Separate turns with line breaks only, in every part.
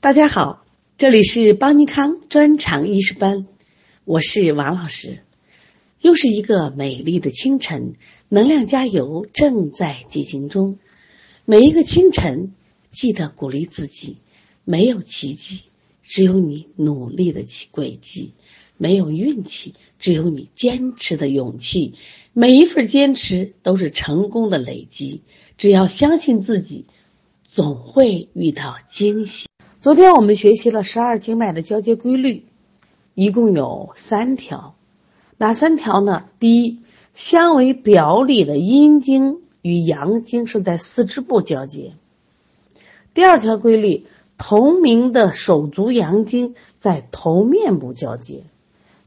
大家好，这里是邦尼康专场医师班，我是王老师。又是一个美丽的清晨，能量加油正在进行中。每一个清晨，记得鼓励自己，没有奇迹，只有你努力的轨迹；没有运气，只有你坚持的勇气。每一份坚持都是成功的累积。只要相信自己，总会遇到惊喜。昨天我们学习了十二经脉的交接规律，一共有三条。哪三条呢？第一，相为表里的阴经与阳经是在四肢部交接。第二条规律，同名的手足阳经在头面部交接。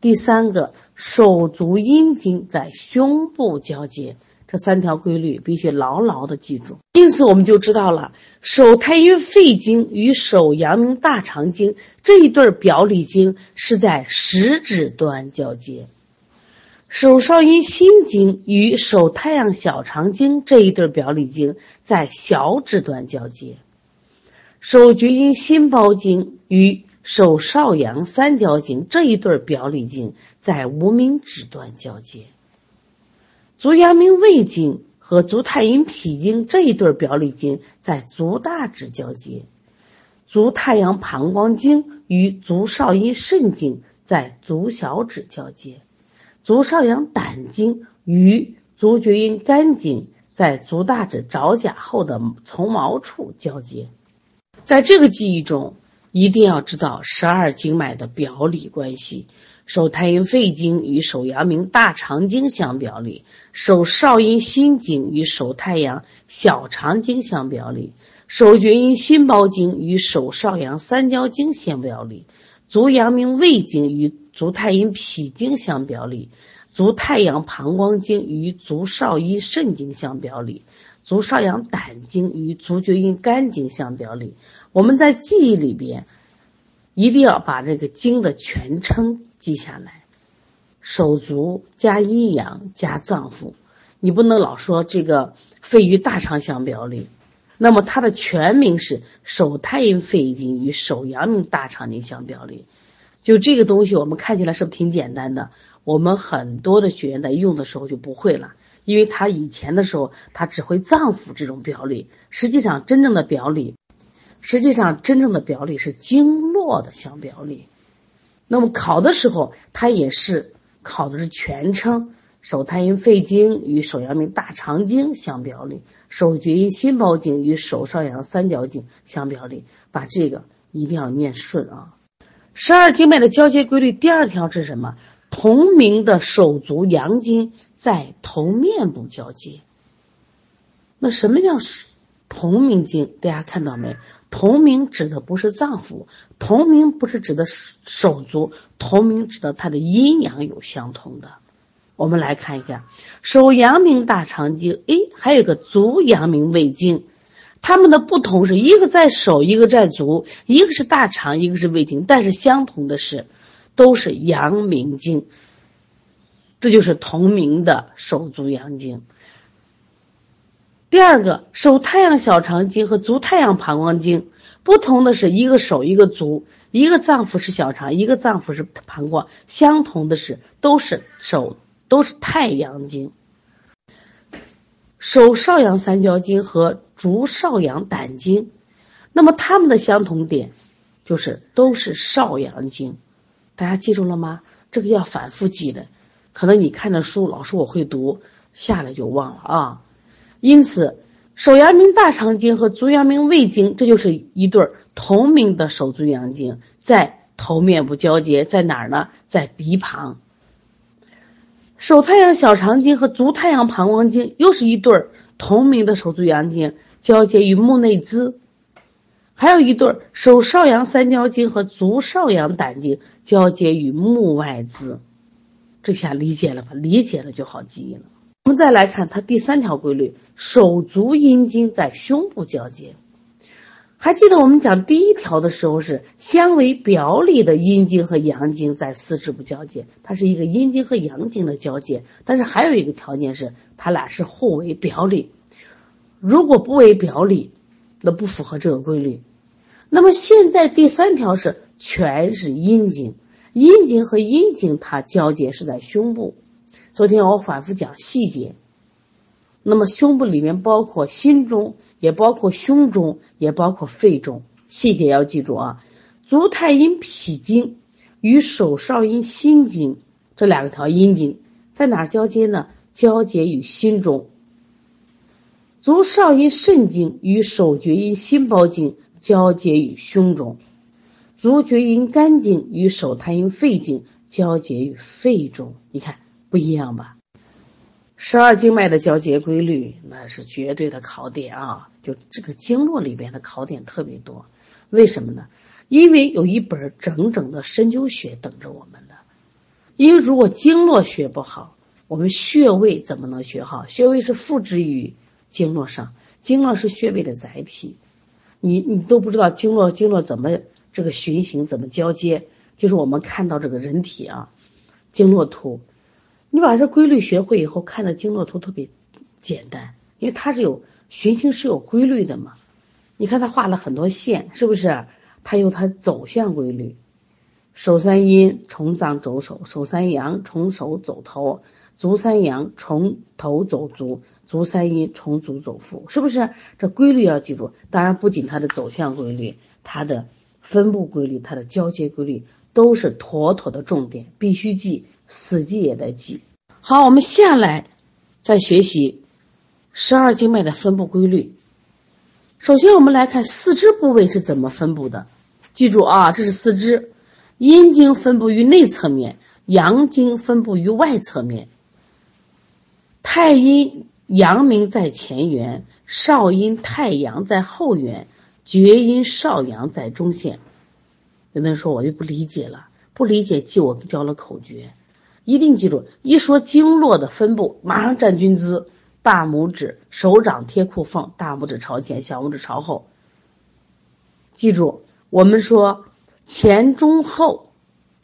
第三个，手足阴经在胸部交接。这三条规律必须牢牢的记住。因此，我们就知道了手太阴肺经与手阳明大肠经这一对表里经是在食指端交接，手少阴心经与手太阳小肠经这一对表里经在小指端交接，手厥阴心包经与手少阳三焦经这一对表里经在无名指端交接。足阳明胃经和足太阴脾经这一对表里经在足大指交接，足太阳膀胱经与足少阴肾经在足小指交接，足少阳胆经与足厥阴肝经在足大指爪甲后的丛毛处交接。在这个记忆中，一定要知道十二经脉的表里关系。手太阴肺经与手阳明大肠经相表里，手少阴心经与手太阳小肠经相表里，手厥阴心包经与手少阳三焦经相表里，足阳明胃经与足太阴脾经相表里，足太阳膀胱经与足少阴肾经相表里，足少阳胆经与足厥阴肝经相表里。我们在记忆里边。一定要把这个经的全称记下来，手足加阴阳加脏腑，你不能老说这个肺与大肠相表里，那么它的全名是手太阴肺经与手阳明大肠经相表里。就这个东西，我们看起来是不是挺简单的？我们很多的学员在用的时候就不会了，因为他以前的时候他只会脏腑这种表里，实际上真正的表里。实际上，真正的表里是经络的相表里。那么考的时候，它也是考的是全称：手太阴肺经与手阳明大肠经相表里，手厥阴心包经与手少阳三焦经相表里。把这个一定要念顺啊！十二经脉的交接规律，第二条是什么？同名的手足阳经在头面部交接。那什么叫同名经？大家看到没？同名指的不是脏腑，同名不是指的手足，同名指的它的阴阳有相同的。我们来看一下，手阳明大肠经，哎，还有个足阳明胃经，它们的不同是一个在手，一个在足，一个是大肠，一个是胃经，但是相同的是，都是阳明经，这就是同名的手足阳经。第二个手太阳小肠经和足太阳膀胱经不同的是，一个手一个足，一个脏腑是小肠，一个脏腑是膀胱。相同的是，都是手都是太阳经。手少阳三焦经和足少阳胆经，那么它们的相同点就是都是少阳经。大家记住了吗？这个要反复记的，可能你看着书老师我会读，下来就忘了啊。因此，手阳明大肠经和足阳明胃经，这就是一对同名的手足阳经，在头面部交接，在哪儿呢？在鼻旁。手太阳小肠经和足太阳膀胱经又是一对同名的手足阳经，交接于目内眦。还有一对手少阳三焦经和足少阳胆经，交接于目外眦。这下理解了吧？理解了就好记忆了。我们再来看它第三条规律：手足阴经在胸部交接。还记得我们讲第一条的时候是相为表里的阴经和阳经在四肢部交接，它是一个阴经和阳经的交接。但是还有一个条件是，它俩是互为表里。如果不为表里，那不符合这个规律。那么现在第三条是全是阴经，阴经和阴经它交接是在胸部。昨天我反复讲细节。那么胸部里面包括心中，也包括胸中，也包括肺中。细节要记住啊。足太阴脾经与手少阴心经这两条阴经在哪交接呢？交接于心中。足少阴肾经与手厥阴心包经交接于胸中。足厥阴肝经与手太阴肺经交接于肺中。你看不一样吧？十二经脉的交接规律，那是绝对的考点啊！就这个经络里边的考点特别多，为什么呢？因为有一本整整的针灸学等着我们呢。因为如果经络学不好，我们穴位怎么能学好？穴位是复制于经络上，经络是穴位的载体。你你都不知道经络经络怎么这个循行，怎么交接？就是我们看到这个人体啊，经络图。你把这规律学会以后，看的经络图特别简单，因为它是有循行是有规律的嘛。你看他画了很多线，是不是？它有它走向规律。手三阴从脏走手，手三阳从手走头，足三阳从头走足，足三阴从足走腹，是不是？这规律要记住。当然，不仅它的走向规律，它的分布规律，它的交接规律，都是妥妥的重点，必须记。死记也得记。好，我们下来再学习十二经脉的分布规律。首先，我们来看四肢部位是怎么分布的。记住啊，这是四肢，阴经分布于内侧面，阳经分布于外侧面。太阴、阳明在前缘，少阴、太阳在后缘，厥阴、少阳在中线。有的人说我就不理解了，不理解记我教了口诀。一定记住，一说经络的分布，马上站军姿，大拇指、手掌贴裤缝，大拇指朝前，小拇指朝后。记住，我们说前中后，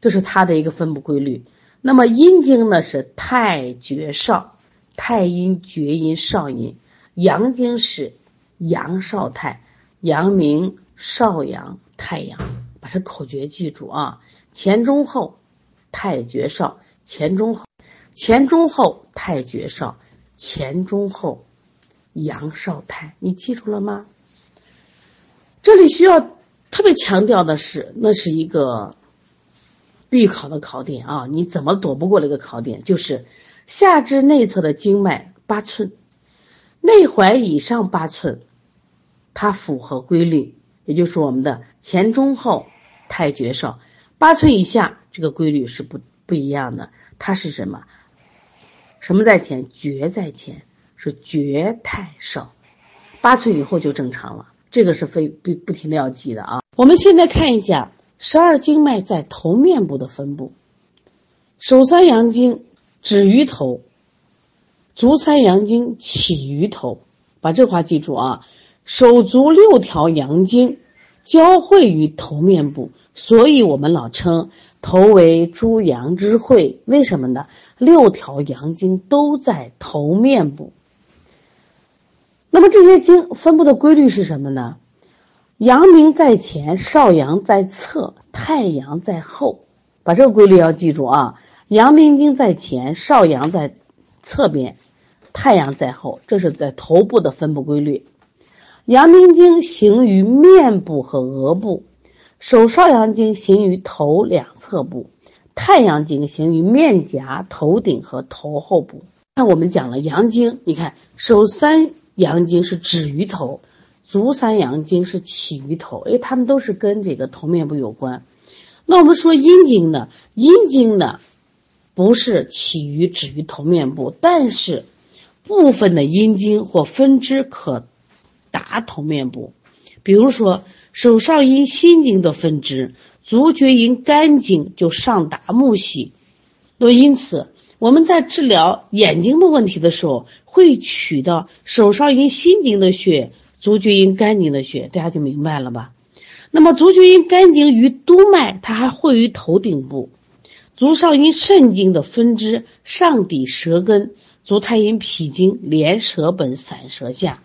这是它的一个分布规律。那么阴经呢是太厥少，太阴、厥阴、少阴；阳经是阳少太，阳明、少阳、太阳。把这口诀记住啊，前中后，太厥少。前中后，前中后太绝少，前中后阳少太，你记住了吗？这里需要特别强调的是，那是一个必考的考点啊！你怎么躲不过这个考点？就是下肢内侧的经脉八寸，内踝以上八寸，它符合规律，也就是我们的前中后太绝少，八寸以下这个规律是不不一样的。它是什么？什么在前？绝在前，是绝太少。八岁以后就正常了。这个是非不不停的要记的啊。我们现在看一下十二经脉在头面部的分布。手三阳经止于头，足三阳经起于头。把这话记住啊。手足六条阳经交汇于头面部，所以我们老称。头为诸阳之会，为什么呢？六条阳经都在头面部。那么这些经分布的规律是什么呢？阳明在前，少阳在侧，太阳在后。把这个规律要记住啊！阳明经在前，少阳在侧边，太阳在后，这是在头部的分布规律。阳明经行于面部和额部。手少阳经行于头两侧部，太阳经行于面颊、头顶和头后部。那我们讲了阳经，你看手三阳经是止于头，足三阳经是起于头，哎，它们都是跟这个头面部有关。那我们说阴经呢？阴经呢，不是起于止于头面部，但是部分的阴经或分支可达头面部，比如说。手少阴心经的分支，足厥阴肝经就上达目系。那因此，我们在治疗眼睛的问题的时候，会取到手少阴心经的血，足厥阴肝经的血，大家就明白了吧？那么足厥阴肝经与督脉，它还汇于头顶部。足少阴肾经的分支上抵舌根，足太阴脾经连舌本散舌下。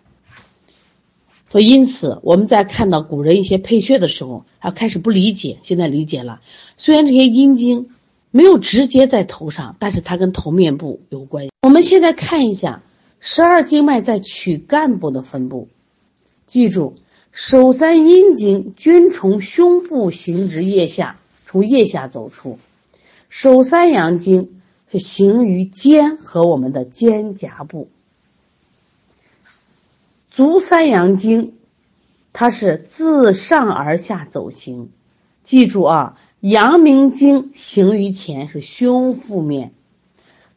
所以，因此我们在看到古人一些配穴的时候，啊，开始不理解，现在理解了。虽然这些阴经没有直接在头上，但是它跟头面部有关系。我们现在看一下十二经脉在躯干部的分布，记住，手三阴经均从胸部行至腋下，从腋下走出；手三阳经是行于肩和我们的肩胛部。足三阳经，它是自上而下走行。记住啊，阳明经行于前是胸腹面，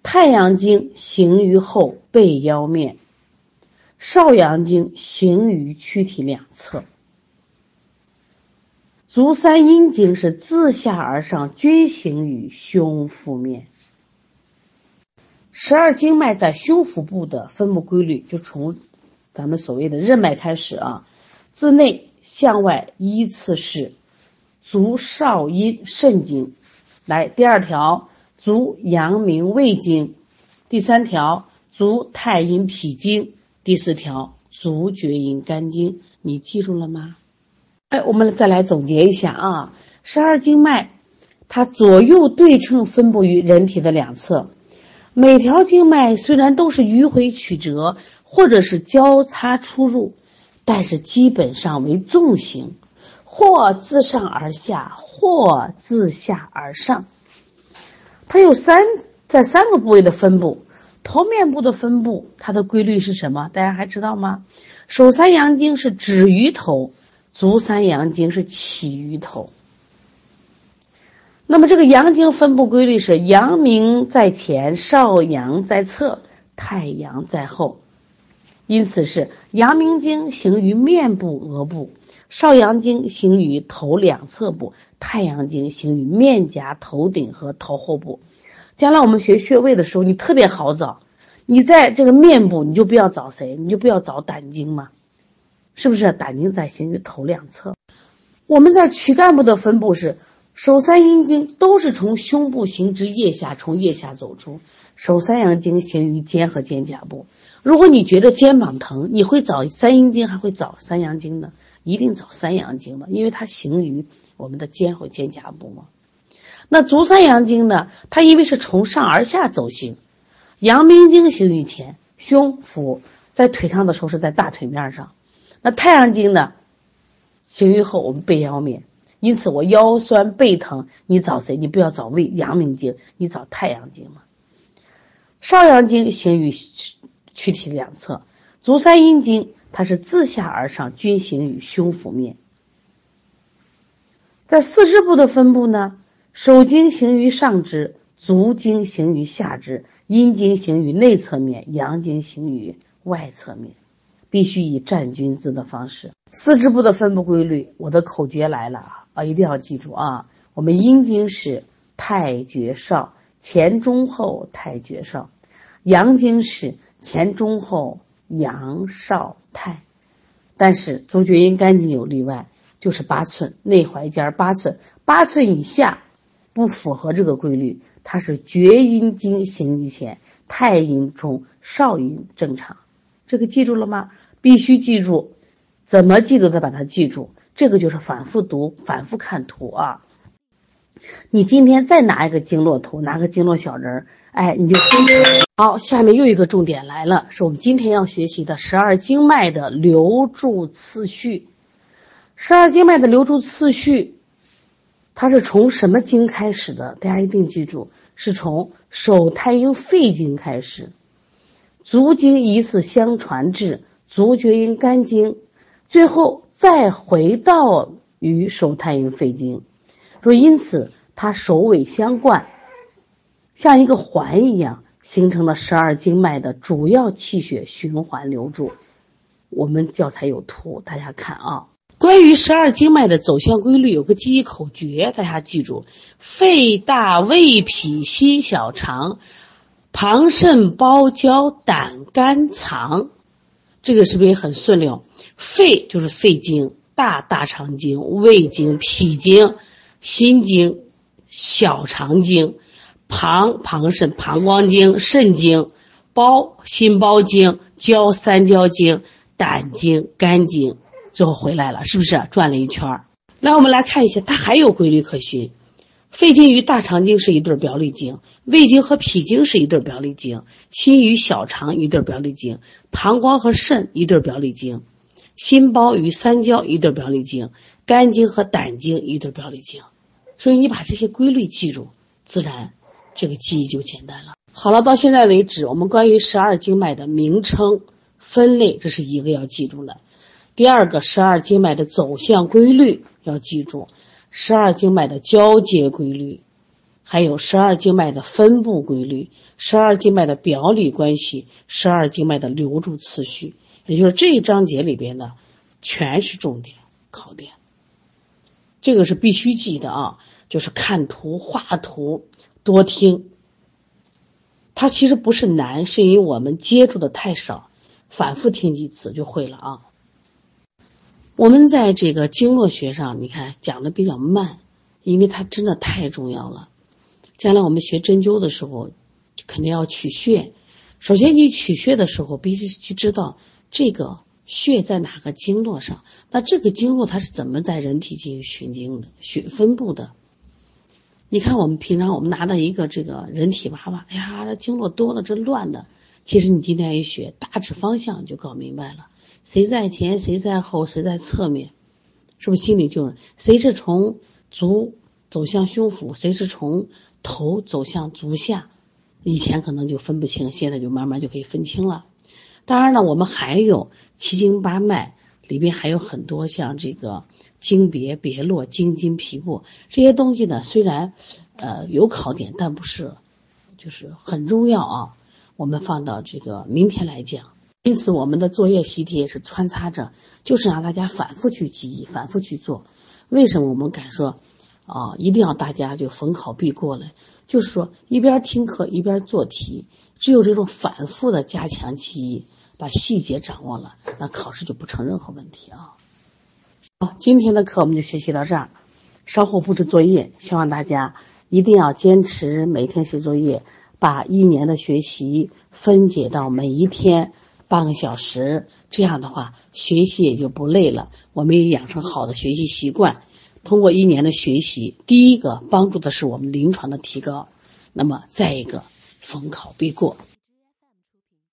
太阳经行于后背腰面，少阳经行于躯体两侧。足三阴经是自下而上均行于胸腹面。十二经脉在胸腹部的分布规律，就从。咱们所谓的任脉开始啊，自内向外依次是足少阴肾经，来第二条足阳明胃经，第三条足太阴脾经，第四条足厥阴肝经，你记住了吗？哎，我们再来总结一下啊，十二经脉它左右对称分布于人体的两侧，每条经脉虽然都是迂回曲折。或者是交叉出入，但是基本上为纵行，或自上而下，或自下而上。它有三在三个部位的分布，头面部的分布，它的规律是什么？大家还知道吗？手三阳经是止于头，足三阳经是起于头。那么这个阳经分布规律是：阳明在前，少阳在侧，太阳在后。因此是阳明经行于面部、额部，少阳经行于头两侧部，太阳经行于面颊、头顶和头后部。将来我们学穴位的时候，你特别好找。你在这个面部，你就不要找谁，你就不要找胆经嘛，是不是？胆经在行于头两侧。我们在躯干部的分布是，手三阴经都是从胸部行至腋下，从腋下走出；手三阳经行于肩和肩胛部。如果你觉得肩膀疼，你会找三阴经还会找三阳经呢？一定找三阳经嘛，因为它行于我们的肩和肩胛部嘛。那足三阳经呢？它因为是从上而下走行，阳明经行于前，胸腹在腿上的时候是在大腿面上。那太阳经呢，行于后，我们背腰面。因此我腰酸背疼，你找谁？你不要找胃阳明经，你找太阳经嘛。少阳经行于。躯体两侧，足三阴经它是自下而上均行于胸腹面。在四肢部的分布呢，手经行于上肢，足经行于下肢，阴经行于内侧面，阳经行于外侧面，必须以站军姿的方式。四肢部的分布规律，我的口诀来了啊，一定要记住啊！我们阴经是太厥少，前中后太厥少，阳经是。前中后阳少太，但是足厥阴肝经有例外，就是八寸内踝尖八寸，八寸以下不符合这个规律。它是厥阴经行于前，太阴中，少阴正常。这个记住了吗？必须记住，怎么记都得把它记住。这个就是反复读，反复看图啊。你今天再拿一个经络图，拿个经络小人儿，哎，你就好。下面又一个重点来了，是我们今天要学习的十二经脉的流注次序。十二经脉的流注次序，它是从什么经开始的？大家一定记住，是从手太阴肺经开始，足经依次相传至足厥阴肝经，最后再回到于手太阴肺经。说，因此它首尾相贯，像一个环一样，形成了十二经脉的主要气血循环流注。我们教材有图，大家看啊。关于十二经脉的走向规律，有个记忆口诀，大家记住：肺大胃脾心小肠，膀肾包胶胆肝藏。这个是不是也很顺溜？肺就是肺经，大大肠经、胃经、脾经。心经、小肠经、膀膀肾、膀胱经、肾经、包心包经、焦三焦经、胆经、肝经，最后回来了，是不是转了一圈儿？来，我们来看一下，它还有规律可循。肺经与大肠经是一对表里经，胃经和脾经是一对表里经，心与小肠一对表里经，膀胱和肾一对表里经，心包与三焦一对表里经，肝经和胆经一对表里经。所以你把这些规律记住，自然这个记忆就简单了。好了，到现在为止，我们关于十二经脉的名称、分类，这是一个要记住的。第二个，十二经脉的走向规律要记住。十二经脉的交接规律，还有十二经脉的分布规律，十二经脉的表里关系，十二经脉的流注次序，也就是这一章节里边呢，全是重点考点。这个是必须记的啊，就是看图画图，多听。它其实不是难，是因为我们接触的太少，反复听几次就会了啊。我们在这个经络学上，你看讲的比较慢，因为它真的太重要了。将来我们学针灸的时候，肯定要取穴。首先，你取穴的时候，必须去知道这个穴在哪个经络上。那这个经络它是怎么在人体进行循经的、循分布的？你看，我们平常我们拿到一个这个人体娃娃，哎呀，这经络多了，这乱的。其实你今天一学，大致方向就搞明白了。谁在前，谁在后，谁在侧面，是不是心里就？谁是从足走向胸腹，谁是从头走向足下？以前可能就分不清，现在就慢慢就可以分清了。当然了，我们还有七经八脉里边还有很多像这个经别、别络、经筋、皮部这些东西呢。虽然呃有考点，但不是就是很重要啊。我们放到这个明天来讲。因此，我们的作业习题也是穿插着，就是让大家反复去记忆，反复去做。为什么我们敢说，啊，一定要大家就逢考必过呢？就是说，一边听课一边做题，只有这种反复的加强记忆，把细节掌握了，那考试就不成任何问题啊。好，今天的课我们就学习到这儿，稍后布置作业，希望大家一定要坚持每天写作业，把一年的学习分解到每一天。半个小时，这样的话学习也就不累了。我们也养成好的学习习惯。通过一年的学习，第一个帮助的是我们临床的提高，那么再一个逢考必过。